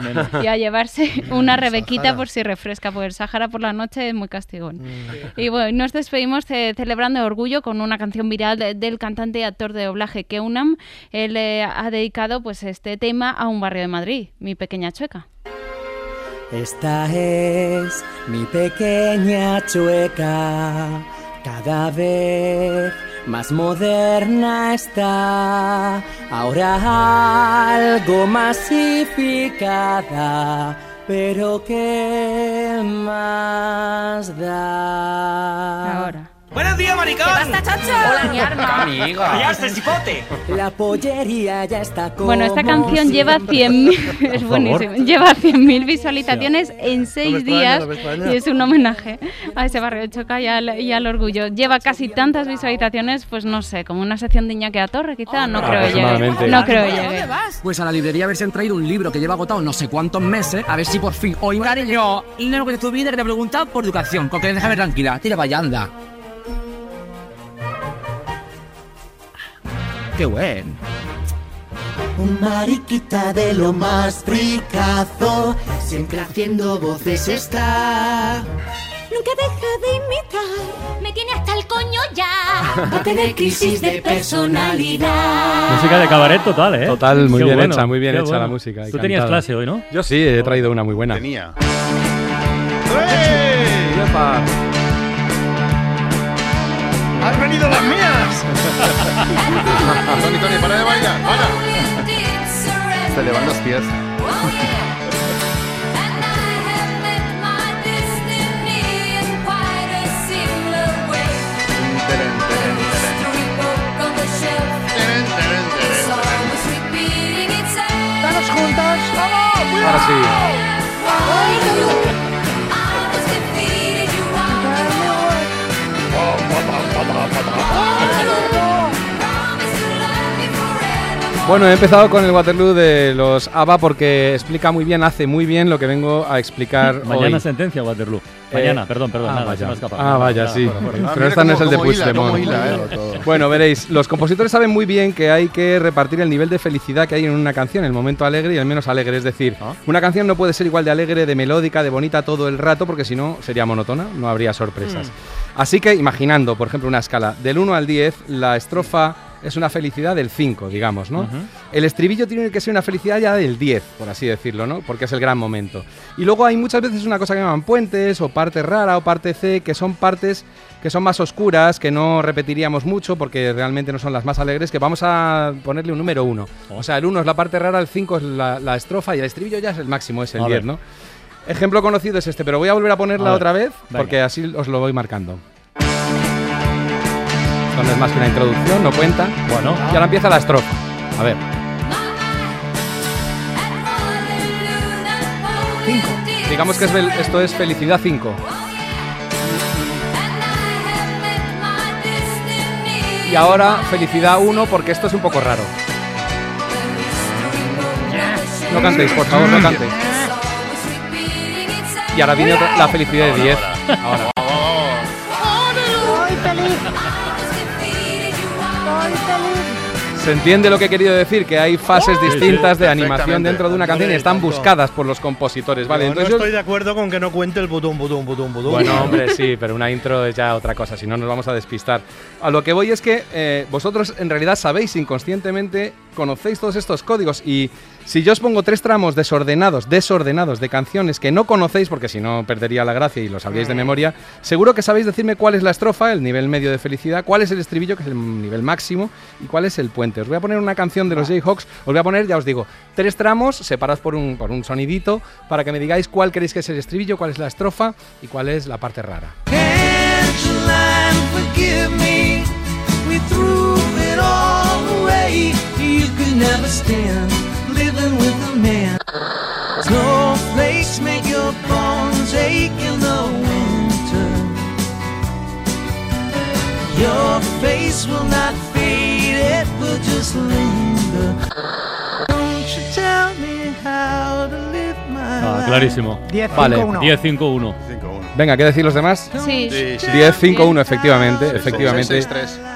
S26: y a llevarse una rebequita por si refresca, porque el Sáhara por la noche es muy castigón.
S6: Mm.
S26: Y bueno, nos despedimos ce- celebrando orgullo con una canción viral de- del cantante y actor de doblaje Keunam. Él eh, ha dedicado pues este tema a un barrio de Madrid, mi pequeña chueca.
S38: Esta es mi pequeña chueca, cada vez más moderna está, ahora algo masificada, pero ¿qué más da?
S26: Ahora.
S38: ¡Buenos días, maricón!
S24: ¿Qué pasa, chocho?
S38: Hola, mi arma. Amiga. ¡Callarse, cipote! La pollería ya está como
S26: Bueno, esta canción lleva 100.000 es buenísimo. Lleva 100.000 visualizaciones en seis
S38: extraña,
S26: días y es un homenaje a ese barrio de Choca y al, y al orgullo. Lleva casi tantas visualizaciones, pues no sé, como una sección de Iñaki a Torre, quizá. No creo que llegue. No creo llegue.
S39: Pues a la librería a ver si han traído un libro que lleva agotado no sé cuántos meses, a ver si por fin hoy Cariño, y no lo que tu vida que te pregunta por educación, con que déjame tranquila, tira vaya anda. Qué buen.
S38: Un mariquita de lo más fricazo, siempre haciendo voces está.
S40: Nunca deja de imitar. Me tiene hasta el coño ya.
S38: Va a tener crisis de personalidad.
S6: Música de cabaret total, ¿eh?
S23: Total, muy
S6: Qué
S23: bien
S6: bueno,
S23: hecha, muy bien
S6: qué
S23: hecha
S6: bueno.
S23: la música. y
S6: Tú tenías
S23: cantada.
S6: clase hoy, ¿no?
S23: Yo sí, he traído una muy buena.
S8: Tenía.
S23: Epa.
S8: Tony, Tony, para de bailar, para. Se le van los pies.
S38: ¡Todos juntos! ¡Vamos!
S23: Ahora sí. Bueno, he empezado con el Waterloo de los ABBA porque explica muy bien, hace muy bien lo que vengo a explicar
S6: Mañana
S23: hoy.
S6: sentencia Waterloo.
S23: Eh,
S6: Mañana, perdón, perdón,
S23: ah,
S6: nada,
S23: vaya.
S6: se me ha escapado.
S23: Ah, vaya,
S6: nada,
S23: sí. Pero esta no es el de Puigdemont.
S8: eh.
S23: Bueno, veréis, los compositores saben muy bien que hay que repartir el nivel de felicidad que hay en una canción, el momento alegre y el menos alegre. Es decir,
S6: Ah.
S23: una canción no puede ser igual de alegre, de melódica, de bonita todo el rato, porque si no sería monótona, no habría sorpresas.
S6: Mm.
S23: Así que imaginando, por ejemplo, una escala del 1 al 10, la estrofa es una felicidad del 5, digamos, ¿no? El estribillo tiene que ser una felicidad ya del 10, por así decirlo, ¿no? Porque es el gran momento. Y luego hay muchas veces una cosa que llaman puentes o parte rara o parte C, que son partes que son más oscuras, que no repetiríamos mucho porque realmente no son las más alegres, que vamos a ponerle un número 1. O sea, el 1 es la parte rara, el 5 es la, la estrofa y el estribillo ya es el máximo, es el
S6: A
S23: 10,
S6: ver.
S23: ¿no? Ejemplo conocido es este, pero voy a volver a ponerla
S6: A
S23: otra vez
S6: venga.
S23: porque así os lo voy marcando. Esto no es más que una introducción, no cuenta.
S6: Bueno.
S23: Y ahora empieza la estrofa. A ver. Digamos que es esto es felicidad 5. Y ahora felicidad 1 porque esto es un poco raro. No cantéis, por favor, no cantéis. Y ahora viene la felicidad de 10. Ahora. Se entiende lo que he querido decir, que hay fases
S41: Sí, sí,
S23: distintas de animación dentro de una canción y están buscadas por los compositores, ¿vale?
S41: Yo
S23: Entonces
S41: no
S23: yo-
S41: estoy de acuerdo con que no cuente el botón, botón, botón, botón.
S23: Bueno, hombre, sí, pero una intro es ya otra cosa, si no nos vamos a despistar. A lo que voy es que eh, vosotros en realidad sabéis inconscientemente, conocéis todos estos códigos y si yo os pongo tres tramos desordenados, desordenados de canciones que no conocéis, porque si no perdería la gracia y lo sabríais de memoria, seguro que sabéis decirme cuál es la estrofa, el nivel medio de felicidad, cuál es el estribillo, que es el nivel máximo, y cuál es el puente. Os voy a poner una canción de los Jayhawks, os voy a poner, ya os digo, tres tramos separados por un, por un sonidito para que me digáis cuál queréis que es el estribillo, cuál es la estrofa y cuál es la parte rara.
S42: Living with a man. Snowflakes make your bones ache in the winter. Your face will not fade, it will just linger. Don't you tell me how to live my
S6: Ah,
S42: life.
S6: clarísimo.
S42: 10,
S23: Vale.
S6: 10-5-1.
S23: Venga, ¿qué decir los demás?
S26: Sí.
S8: Sí, sí.
S23: 10, 5, 1, efectivamente,
S8: Sí, sí,
S23: efectivamente.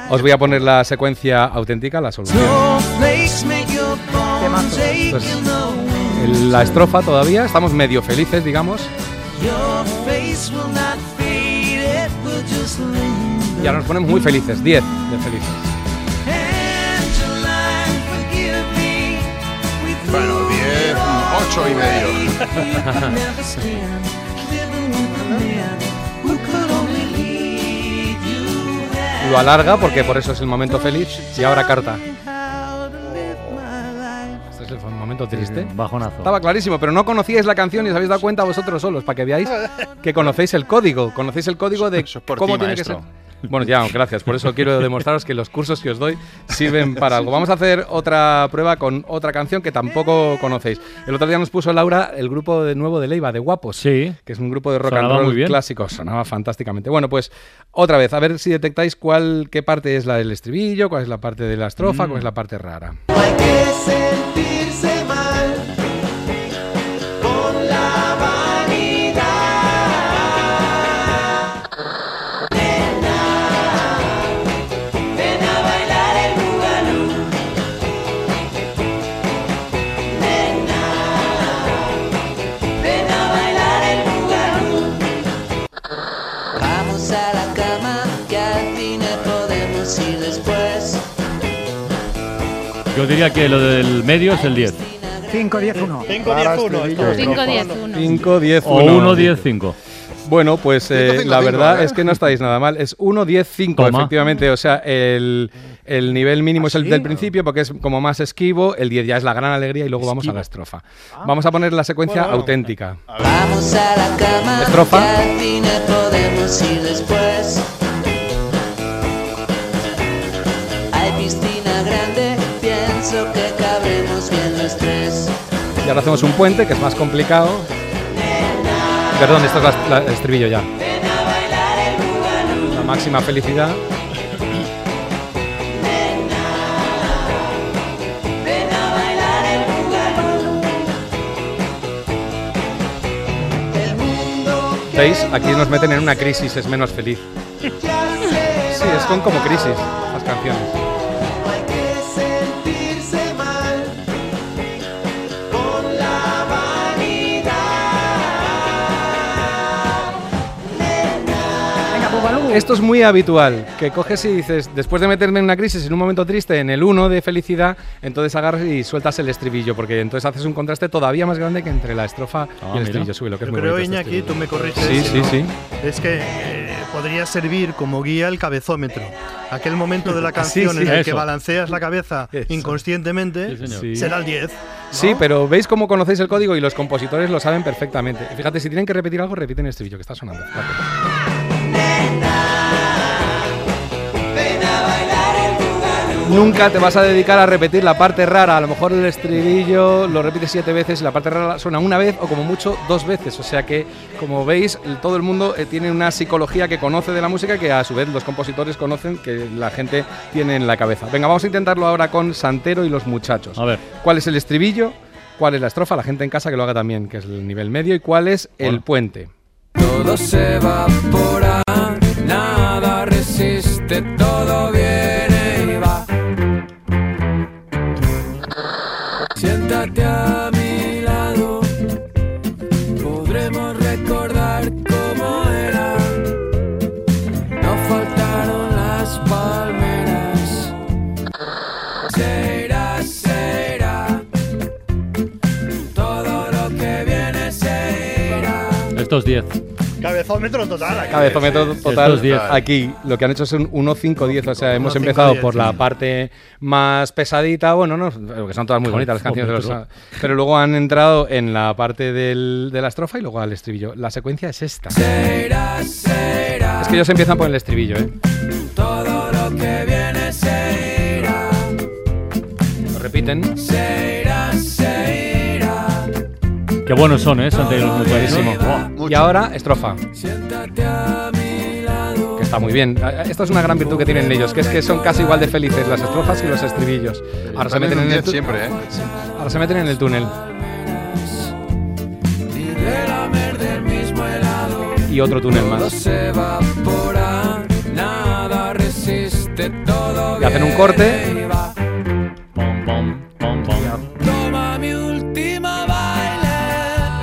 S23: Os voy a poner la secuencia auténtica, la solución.
S42: Snowflakes make
S23: Pues, la estrofa todavía, estamos medio felices, digamos, y ahora nos ponemos muy felices, 10 de felices.
S8: Bueno, 10, 8 y medio.
S23: Lo alarga porque por eso es el momento feliz. Y ahora carta. Es el momento triste.
S6: Bajonazo.
S23: Estaba clarísimo, pero no conocíais la canción y os habéis dado cuenta vosotros solos, para que veáis que conocéis el código. Conocéis el código de
S8: por
S23: cómo
S8: ti,
S23: tiene que ser. Bueno, ya, gracias. Por eso quiero demostraros que los cursos que os doy sirven para algo. Vamos a hacer otra prueba con otra canción que tampoco conocéis. El otro día nos puso Laura el grupo de nuevo de Leiva, de Guapos.
S6: Sí.
S23: Que es un grupo de rock
S6: Sonaba
S23: and roll clásico. Sonaba fantásticamente. Bueno, pues otra vez, a ver si detectáis cuál, qué parte es la del estribillo, cuál es la parte de la estrofa,
S6: Mm.
S23: cuál es la parte rara.
S42: Hay que sentirse mal
S6: Yo diría que lo del medio es el 10.
S43: 5, 10, 1.
S41: 5, 10, 1.
S26: 5, 10, 1.
S23: 5, 10,
S6: O 1, 10, 5.
S23: Bueno, pues eh, la verdad
S8: ¿eh?
S23: es que no estáis nada mal. Es 1, 10, 5,
S6: Toma.
S23: efectivamente. O sea, el, el nivel mínimo es el del principio porque es como más esquivo. El 10 ya es la gran alegría y luego vamos a la estrofa. Vamos a poner la secuencia
S41: Bueno,
S23: auténtica.
S42: Vamos a la cama,
S23: Estrofa.
S42: que al fin podemos ir después.
S23: ahora hacemos un puente, que es más complicado. Perdón, esto es la, la, el estribillo ya. La máxima felicidad. ¿Veis? Aquí nos meten en una crisis, es menos feliz. Sí, es con como crisis las canciones. Esto es muy habitual, que coges y dices, después de meterme en una crisis, en un momento triste, en el 1 de felicidad, entonces agarras y sueltas el estribillo, porque entonces haces un contraste todavía más grande que entre la estrofa y el
S6: mira.
S23: estribillo. Sube lo que es muy bonito este
S41: Iñaki, tú me corriges.
S23: Sí, sí,
S41: no,
S23: sí.
S41: Es que eh, podría servir como guía el cabezómetro. Aquel momento de la
S23: Sí,
S41: canción
S23: sí,
S41: en el que balanceas la cabeza inconscientemente
S23: Sí.
S41: será el 10.
S23: Sí, pero veis cómo conocéis el código y los compositores lo saben perfectamente. Fíjate, si tienen que repetir algo, repiten el estribillo que está sonando. Fíjate. Nunca te vas a dedicar a repetir la parte rara. A lo mejor el estribillo lo repites siete veces y la parte rara suena una vez o como mucho dos veces. O sea que, como veis, todo el mundo eh, tiene una psicología que conoce de la música que a su vez los compositores conocen que la gente tiene en la cabeza. Venga, vamos a intentarlo ahora con Santero y los muchachos.
S6: A ver.
S23: ¿Cuál es el estribillo? ¿Cuál es la estrofa? La gente en casa que lo haga también, que es el nivel medio. ¿Y cuál es el puente?
S43: Todo se evapora, nada resiste, todo viene Siéntate a mi lado, podremos recordar cómo era. No faltaron las palmeras. Se irá, se irá, todo lo que viene se irá.
S6: Estos 10.
S41: Cabezómetro total. aquí.
S23: Cabezómetro total. Aquí lo que han hecho es un 1-5-10. O sea, hemos
S41: 1, 5,
S23: empezado
S41: 10,
S23: por la
S41: sí.
S23: parte más pesadita. Bueno, no, que son todas muy bonitas las canciones. de los- pero luego han entrado en la parte del- de la estrofa y luego al estribillo. La secuencia es esta.
S43: Será, será,
S23: Es que ellos empiezan por el estribillo, ¿eh?
S43: todo lo que viene se irá.
S23: Lo repiten.
S43: Se irá, se irá.
S6: Qué buenos son, ¿eh? Santero y los muchachos.
S23: Buenísimo. Y ahora, estrofa.
S43: Siéntate a mi lado.
S23: Que está muy bien. Esta es una gran virtud que tienen ellos, que es que son casi igual de felices las estrofas que los estribillos. Ahora se meten
S8: en
S23: el
S8: 10
S23: tu-
S8: siempre, ¿eh?
S23: Ahora se meten en el túnel.
S43: Y
S23: otro túnel más. Y hacen un corte.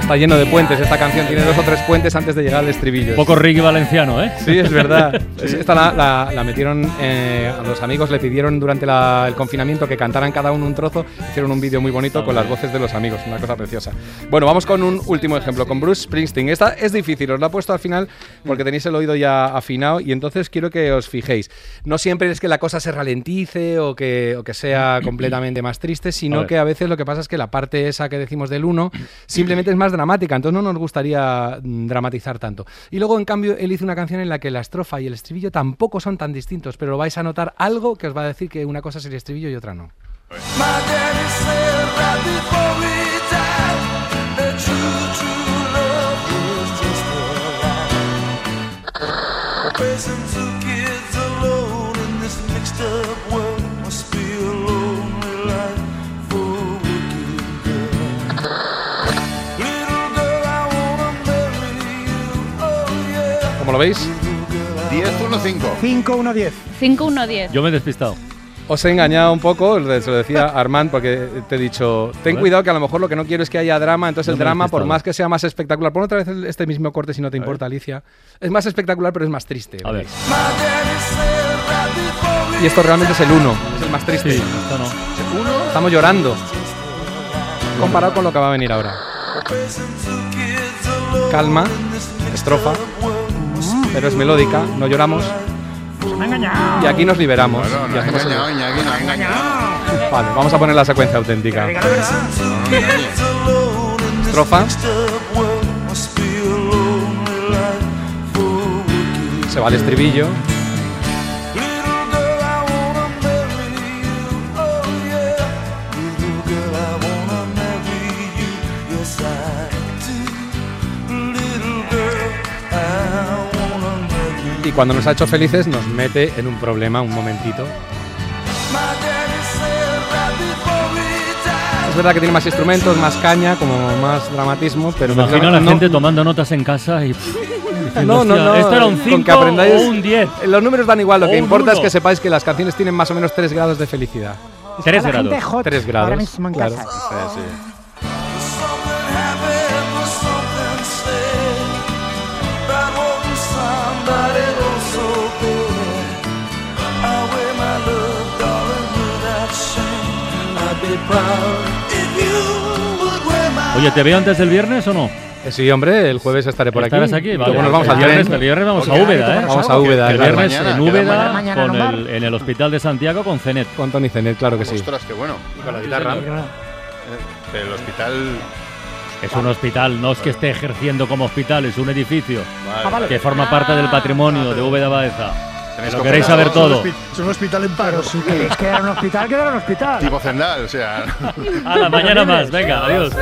S23: Está lleno de puentes. Esta canción tiene dos o tres puentes antes de llegar al estribillo.
S6: Poco Ricky Valenciano, ¿eh?
S23: Sí, es verdad. Es- Esta la, la- la metieron, eh, a los amigos le pidieron durante la- el confinamiento que cantaran cada uno un trozo. Hicieron un vídeo muy bonito con las voces de los amigos, una cosa preciosa. Bueno, vamos con un último ejemplo, con Bruce Springsteen. Esta es difícil, os la he puesto al final porque tenéis el oído ya afinado y entonces quiero que os fijéis. No siempre es que la cosa se ralentice o que, o que sea completamente más triste, sino que a veces lo que pasa es que la parte esa que decimos del 1 simplemente es más dramática, entonces no nos gustaría mm, dramatizar tanto. Y luego, en cambio, él hizo una canción en la que la estrofa y el estribillo tampoco son tan distintos, pero vais a notar algo que os va a decir que una cosa es el estribillo y otra no. Lo veis?
S8: 10-1-5.
S41: 5-1-10.
S26: 5-1-10.
S6: Yo me he despistado.
S23: Os he engañado un poco, se lo decía Armand, porque te he dicho, ten
S6: ver.
S23: cuidado que a lo mejor lo que no quiero es que haya drama, entonces
S6: No
S23: el drama, por más que sea más espectacular, pon otra vez este mismo corte si no te importa, Alicia, es más espectacular pero es más triste.
S6: A ver.
S23: Y esto realmente es el 1, es el más triste.
S6: Sí, esto no.
S23: Estamos llorando. Comparado con lo que va a venir ahora. Calma, estrofa, pero es melódica, no lloramos. Y aquí nos liberamos.
S8: Bueno,
S23: y
S8: no ha
S23: hacemos el-
S8: engañado, Iñaki, no ha engañado.
S23: Vale, vamos a poner la secuencia auténtica. Estrofa. Se va al estribillo. Y cuando nos ha hecho felices nos mete en un problema un momentito. Es verdad que tiene más instrumentos, más caña, como más dramatismo, pero
S6: Imagino a la
S23: no-
S6: gente tomando notas en casa y.
S23: No, no, no.
S6: esto era un
S23: con
S6: 5
S23: que aprendáis-
S6: o un 10.
S23: Los números dan igual, lo que importa es
S6: uno.
S23: que sepáis que las canciones tienen más o menos 3 grados de felicidad.
S6: Tres
S23: Para la
S6: grados.
S23: gente hot, Tres ahora grados. mismo en claro. casa. Sí, sí.
S6: Oye, ¿te veo antes del viernes o no?
S23: Eh, Sí, hombre, el jueves estaré por aquí.
S6: Estarás aquí,
S23: Y
S6: vale.
S23: nos vamos
S6: el
S23: al
S6: viernes, el viernes vamos a Úbeda, ¿eh?
S23: Vamos a Úbeda.
S6: El viernes
S8: Mañana,
S6: en Úbeda,
S23: mañana.
S6: con el, en el Hospital de Santiago con Cenet.
S23: Con Tony Cenet, claro que sí.
S8: Ostras, qué bueno.
S23: Y con la guitarra.
S8: Eh, El hospital.
S6: Es un hospital, no es que esté ejerciendo como hospital, es un edificio
S8: Ah, vale.
S6: que forma parte del patrimonio de Úbeda Baeza.
S8: Tenéis
S6: Lo
S8: que
S6: queréis saber todo.
S41: Es un hospital en paro.
S44: Si queréis quedar en un hospital, quedar en un hospital.
S8: Tipo Zendal, o sea.
S6: Hala, mañana más, venga, adiós.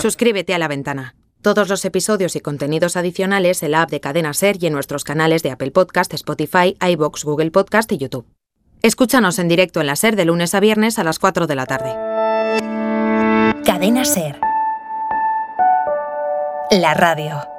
S45: Suscríbete a La Ventana. Todos los episodios y contenidos adicionales en la app de Cadena Ser y en nuestros canales de Apple Podcast, Spotify, iBox, Google Podcast y YouTube. Escúchanos en directo en la Ser de lunes a viernes a las 4 de la tarde.
S46: Cadena Ser. La radio.